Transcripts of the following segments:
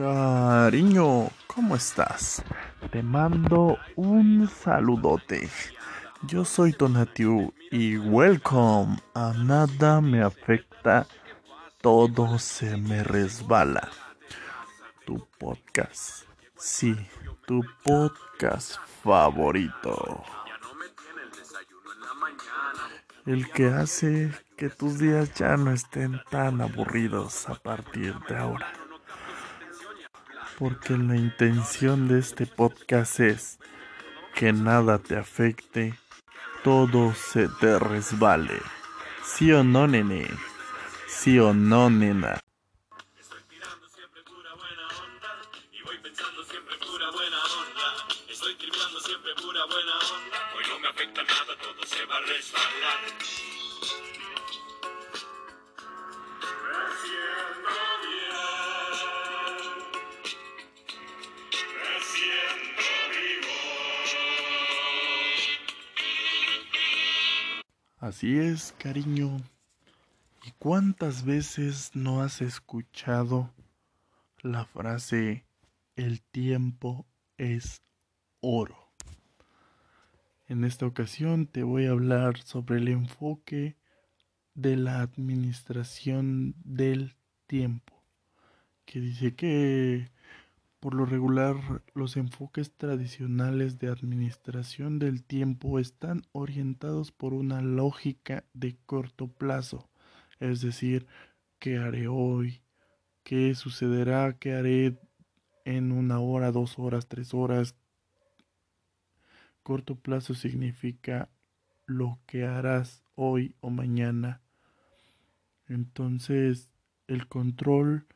Cariño, ¿cómo estás? Te mando un saludote. Yo soy Tonatiu y welcome a Nada me afecta, todo se me resbala. Tu podcast, sí, tu podcast favorito. El que hace que tus días ya no estén tan aburridos a partir de ahora porque la intención de este podcast es que nada te afecte, todo se te resbale. ¿Sí o no, nene? ¿Sí o no, nena? Estoy tirando siempre pura buena onda y voy pensando siempre pura buena onda. Estoy tirando siempre pura buena onda. Hoy no me afecta nada, todo se va a resbalar. Así es, cariño. ¿Y cuántas veces no has escuchado la frase el tiempo es oro? En esta ocasión te voy a hablar sobre el enfoque de la administración del tiempo, que dice que por lo regular, los enfoques tradicionales de administración del tiempo están orientados por una lógica de corto plazo, es decir, ¿qué haré hoy? ¿Qué sucederá? ¿Qué haré en una hora, dos horas, tres horas? Corto plazo significa lo que harás hoy o mañana. Entonces, el control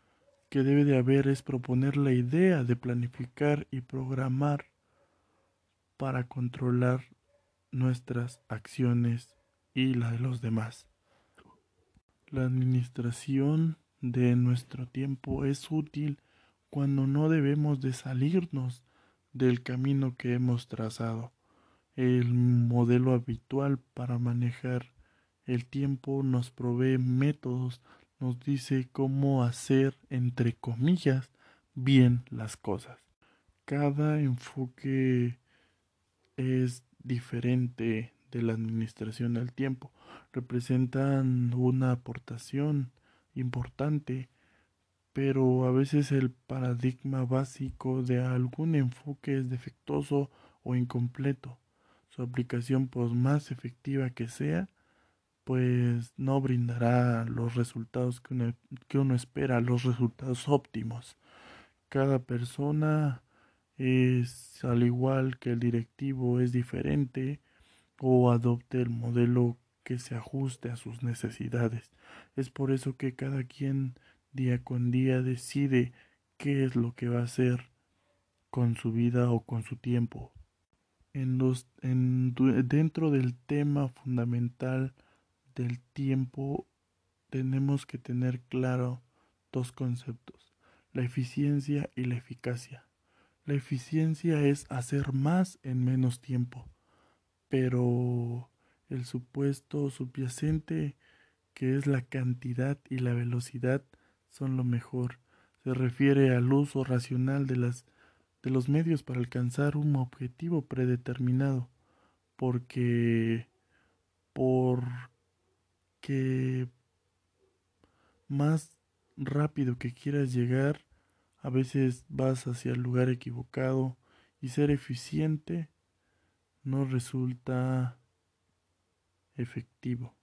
que debe de haber es proponer la idea de planificar y programar para controlar nuestras acciones y la de los demás. La administración de nuestro tiempo es útil cuando no debemos de salirnos del camino que hemos trazado. El modelo habitual para manejar el tiempo nos provee métodos nos dice cómo hacer, entre comillas, bien las cosas. Cada enfoque es diferente de la administración del tiempo. Representan una aportación importante, pero a veces el paradigma básico de algún enfoque es defectuoso o incompleto. Su aplicación, por más efectiva que sea, pues no brindará los resultados que uno, que uno espera, los resultados óptimos. Cada persona es al igual que el directivo es diferente o adopte el modelo que se ajuste a sus necesidades. Es por eso que cada quien día con día decide qué es lo que va a hacer con su vida o con su tiempo. En los, en, dentro del tema fundamental del tiempo tenemos que tener claro dos conceptos, la eficiencia y la eficacia. La eficiencia es hacer más en menos tiempo, pero el supuesto subyacente que es la cantidad y la velocidad son lo mejor. Se refiere al uso racional de las de los medios para alcanzar un objetivo predeterminado, porque por que más rápido que quieras llegar, a veces vas hacia el lugar equivocado y ser eficiente no resulta efectivo.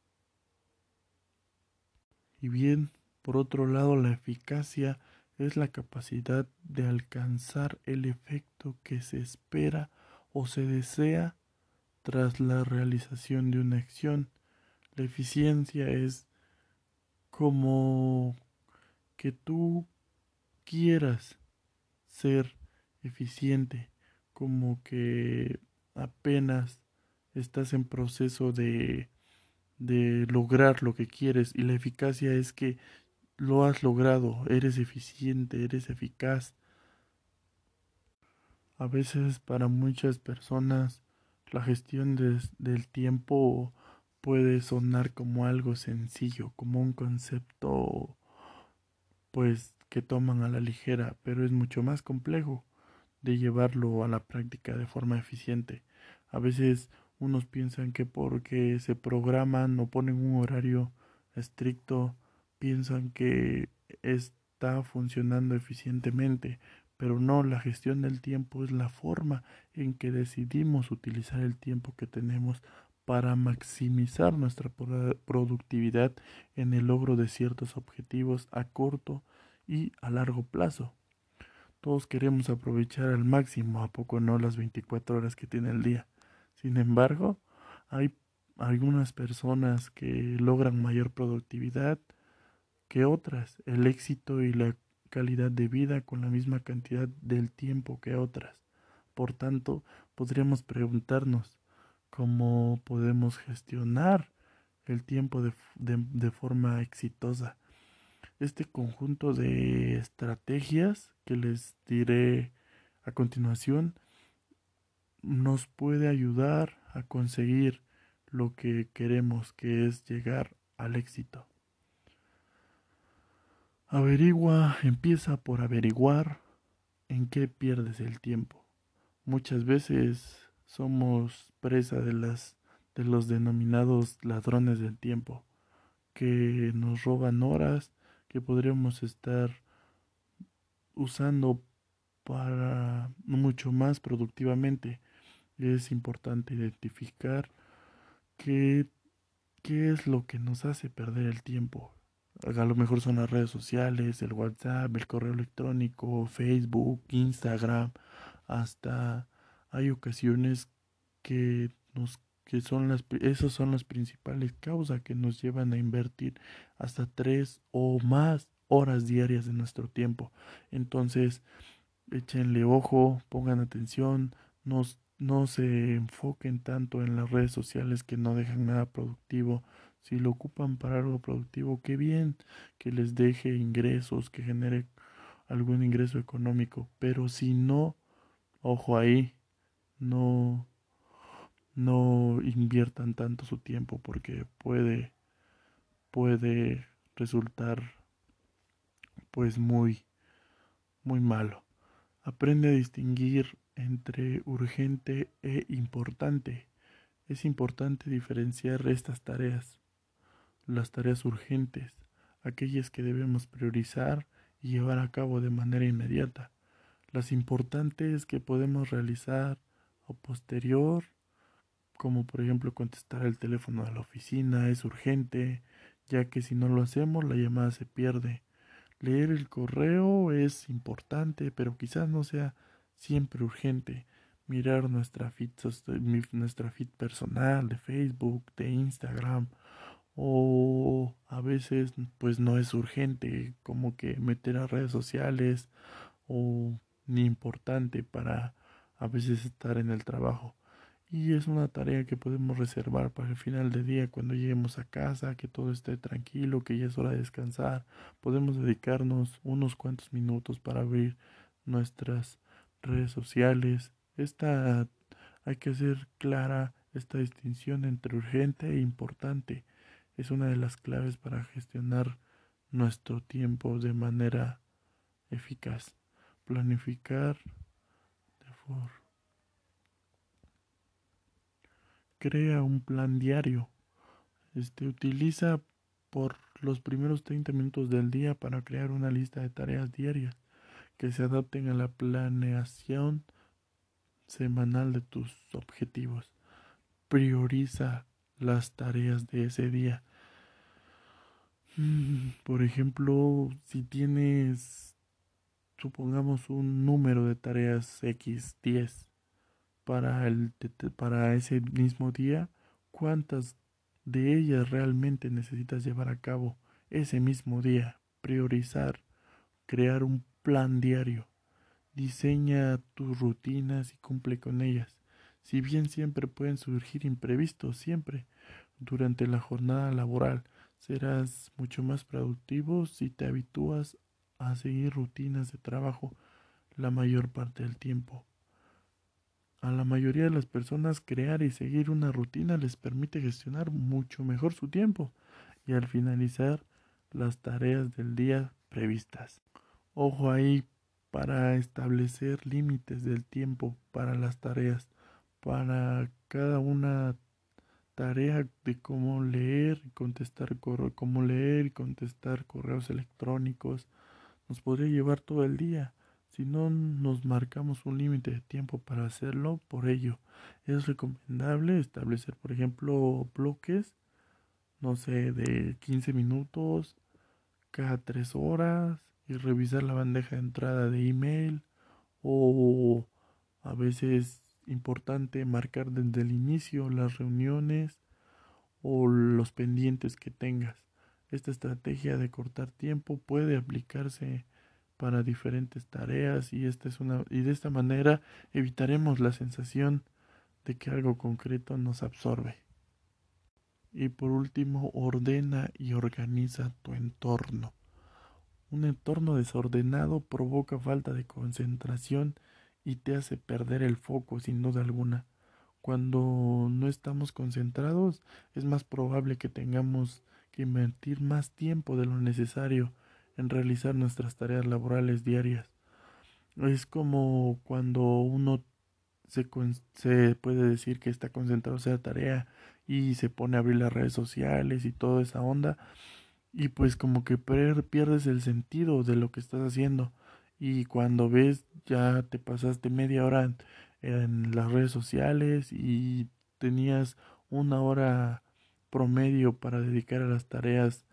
Y bien, por otro lado, la eficacia es la capacidad de alcanzar el efecto que se espera o se desea tras la realización de una acción la eficiencia es como que tú quieras ser eficiente, como que apenas estás en proceso de, de lograr lo que quieres y la eficacia es que lo has logrado, eres eficiente, eres eficaz. A veces para muchas personas la gestión del tiempo puede sonar como algo sencillo, como un concepto pues que toman a la ligera, pero es mucho más complejo de llevarlo a la práctica de forma eficiente. A veces unos piensan que porque se programan o ponen un horario estricto, piensan que está funcionando eficientemente, pero no, la gestión del tiempo es la forma en que decidimos utilizar el tiempo que tenemos para maximizar nuestra productividad en el logro de ciertos objetivos a corto y a largo plazo. Todos queremos aprovechar al máximo, a poco no las 24 horas que tiene el día. Sin embargo, hay algunas personas que logran mayor productividad que otras, el éxito y la calidad de vida con la misma cantidad del tiempo que otras. Por tanto, podríamos preguntarnos cómo podemos gestionar el tiempo de, de forma exitosa. Este conjunto de estrategias que les diré a continuación nos puede ayudar a conseguir lo que queremos, que es llegar al éxito. Averigua, empieza por averiguar en qué pierdes el tiempo. Muchas veces somos presa de las de los denominados ladrones del tiempo, que nos roban horas que podríamos estar usando para mucho más productivamente es importante identificar qué, qué es lo que nos hace perder el tiempo. A lo mejor son las redes sociales, el WhatsApp, el correo electrónico, Facebook, Instagram, hasta hay ocasiones que nos que son las esas son las principales causas que nos llevan a invertir hasta tres o más horas diarias de nuestro tiempo. Entonces, échenle ojo, pongan atención, nos no se enfoquen tanto en las redes sociales que no dejan nada productivo. Si lo ocupan para algo productivo, qué bien que les deje ingresos, que genere algún ingreso económico. Pero si no, ojo ahí, no, no inviertan tanto su tiempo porque puede, puede resultar pues muy, muy malo. Aprende a distinguir entre urgente e importante. Es importante diferenciar estas tareas. Las tareas urgentes, aquellas que debemos priorizar y llevar a cabo de manera inmediata. Las importantes que podemos realizar posterior, como por ejemplo contestar el teléfono de la oficina, es urgente, ya que si no lo hacemos la llamada se pierde. Leer el correo es importante, pero quizás no sea siempre urgente mirar nuestra feed, nuestra feed personal de Facebook, de Instagram o a veces pues no es urgente como que meter a redes sociales o ni importante para a veces estar en el trabajo y es una tarea que podemos reservar para el final de día cuando lleguemos a casa, que todo esté tranquilo, que ya es hora de descansar. Podemos dedicarnos unos cuantos minutos para abrir nuestras redes sociales. Esta hay que hacer clara esta distinción entre urgente e importante. Es una de las claves para gestionar nuestro tiempo de manera eficaz. Planificar Crea un plan diario. Este utiliza por los primeros 30 minutos del día para crear una lista de tareas diarias que se adapten a la planeación semanal de tus objetivos. Prioriza las tareas de ese día. Mm, por ejemplo, si tienes, supongamos, un número de tareas X, 10, para, el, para ese mismo día, ¿cuántas de ellas realmente necesitas llevar a cabo ese mismo día? Priorizar, crear un plan diario. Diseña tus rutinas y cumple con ellas. Si bien siempre pueden surgir imprevistos, siempre durante la jornada laboral serás mucho más productivo si te habitúas a seguir rutinas de trabajo la mayor parte del tiempo. A la mayoría de las personas crear y seguir una rutina les permite gestionar mucho mejor su tiempo y al finalizar las tareas del día previstas. Ojo ahí para establecer límites del tiempo para las tareas, para cada una tarea de cómo leer y contestar cómo leer y contestar correos electrónicos nos podría llevar todo el día si no nos marcamos un límite de tiempo para hacerlo por ello es recomendable establecer por ejemplo bloques no sé de 15 minutos cada 3 horas y revisar la bandeja de entrada de email o a veces importante marcar desde el inicio las reuniones o los pendientes que tengas. Esta estrategia de cortar tiempo puede aplicarse para diferentes tareas y esta es una y de esta manera evitaremos la sensación de que algo concreto nos absorbe. Y por último, ordena y organiza tu entorno. Un entorno desordenado provoca falta de concentración y te hace perder el foco sin duda alguna. Cuando no estamos concentrados es más probable que tengamos que invertir más tiempo de lo necesario en realizar nuestras tareas laborales diarias. Es como cuando uno se, puede decir que está concentrado en esa tarea y se pone a abrir las redes sociales y toda esa onda y pues como que pierdes el sentido de lo que estás haciendo y cuando ves ya te pasaste media hora en, las redes sociales y tenías una hora promedio para dedicar a las tareas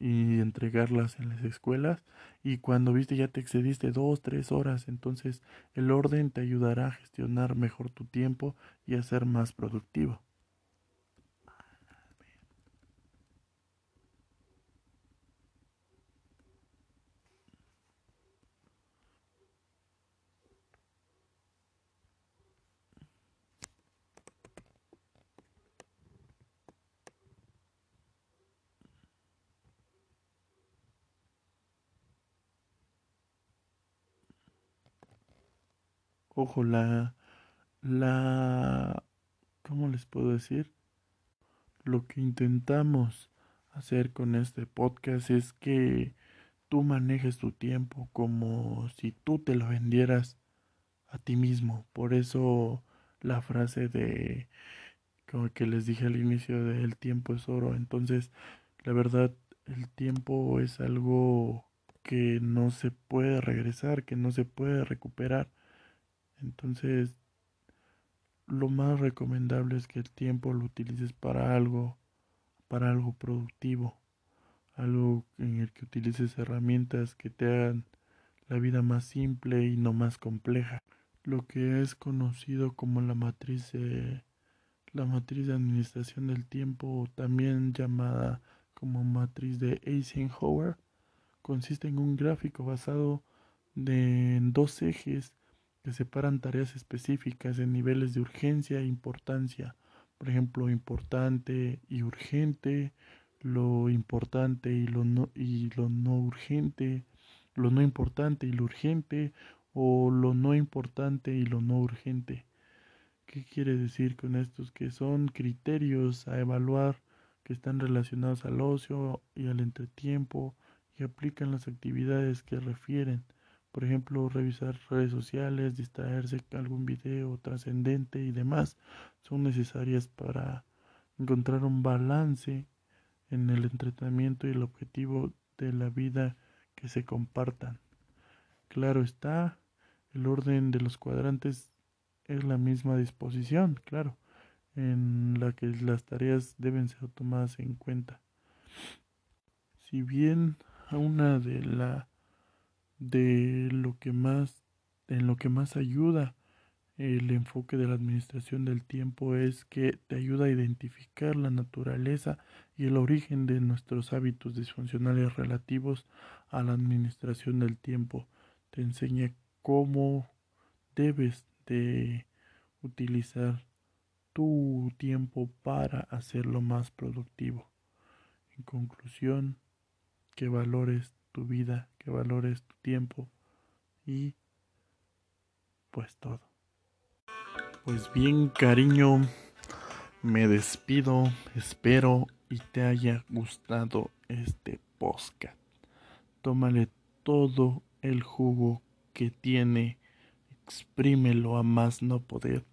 y entregarlas en las escuelas y cuando viste ya te excediste dos, tres horas, entonces el orden te ayudará a gestionar mejor tu tiempo y a ser más productivo. Ojo, la, la, ¿cómo les puedo decir? Lo que intentamos hacer con este podcast es que tú manejes tu tiempo como si tú te lo vendieras a ti mismo. Por eso la frase de como que les dije al inicio de el tiempo es oro. Entonces, la verdad, el tiempo es algo que no se puede regresar, que no se puede recuperar. Entonces, lo más recomendable es que el tiempo lo utilices para algo, para algo productivo, algo en el que utilices herramientas que te hagan la vida más simple y no más compleja. Lo que es conocido como la matriz de, la matriz de administración del tiempo, también llamada como matriz de Eisenhower, consiste en un gráfico basado en dos ejes que separan tareas específicas en niveles de urgencia e importancia. Por ejemplo, importante y urgente, lo importante y lo no, y lo no urgente, lo no importante y lo urgente, o lo no importante y lo no urgente. ¿Qué quiere decir con estos? Que son criterios a evaluar que están relacionados al ocio y al entretiempo y aplican las actividades que refieren por ejemplo, revisar redes sociales, distraerse con algún video trascendente y demás, son necesarias para encontrar un balance en el entretenimiento y el objetivo de la vida que se compartan. Claro está, el orden de los cuadrantes es la misma disposición, claro, en la que las tareas deben ser tomadas en cuenta. Si bien una de la de lo que más en lo que más ayuda el enfoque de la administración del tiempo es que te ayuda a identificar la naturaleza y el origen de nuestros hábitos disfuncionales relativos a la administración del tiempo. Te enseña cómo debes de utilizar tu tiempo para hacerlo más productivo. En conclusión, que valores tu vida, que valores tu tiempo y pues todo. Pues bien, cariño, me despido, espero y te haya gustado este podcast. Tómale todo el jugo que tiene, exprímelo a más no poder,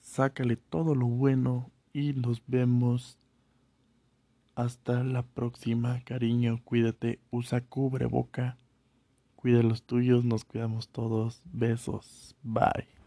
sácale todo lo bueno y nos vemos hasta la próxima, cariño, cuídate, usa cubreboca, cuida los tuyos, nos cuidamos todos, besos, bye.